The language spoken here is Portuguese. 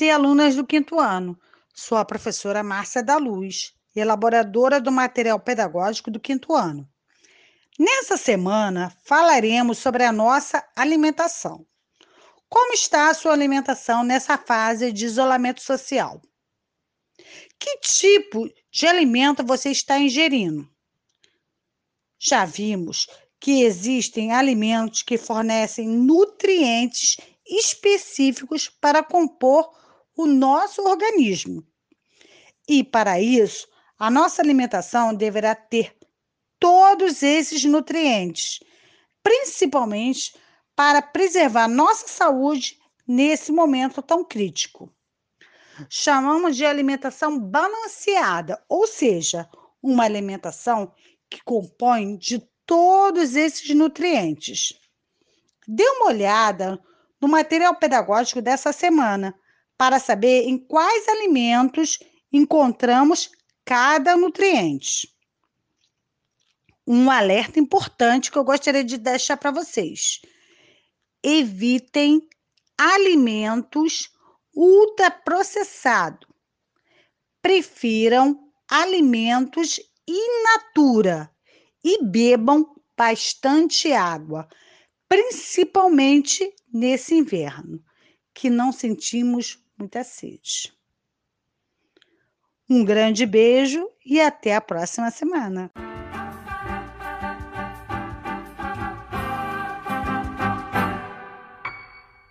e alunas do quinto ano. Sou a professora Márcia da Luz, elaboradora do material pedagógico do quinto ano. Nessa semana, falaremos sobre a nossa alimentação. Como está a sua alimentação nessa fase de isolamento social? Que tipo de alimento você está ingerindo? Já vimos que existem alimentos que fornecem nutrientes específicos para compor o nosso organismo. E para isso, a nossa alimentação deverá ter todos esses nutrientes, principalmente para preservar nossa saúde nesse momento tão crítico. Chamamos de alimentação balanceada, ou seja, uma alimentação que compõe de todos esses nutrientes. Dê uma olhada no material pedagógico dessa semana para saber em quais alimentos encontramos cada nutriente. Um alerta importante que eu gostaria de deixar para vocês: evitem alimentos ultraprocessados. Prefiram alimentos in natura e bebam bastante água, principalmente nesse inverno, que não sentimos muita sede. Um grande beijo e até a próxima semana.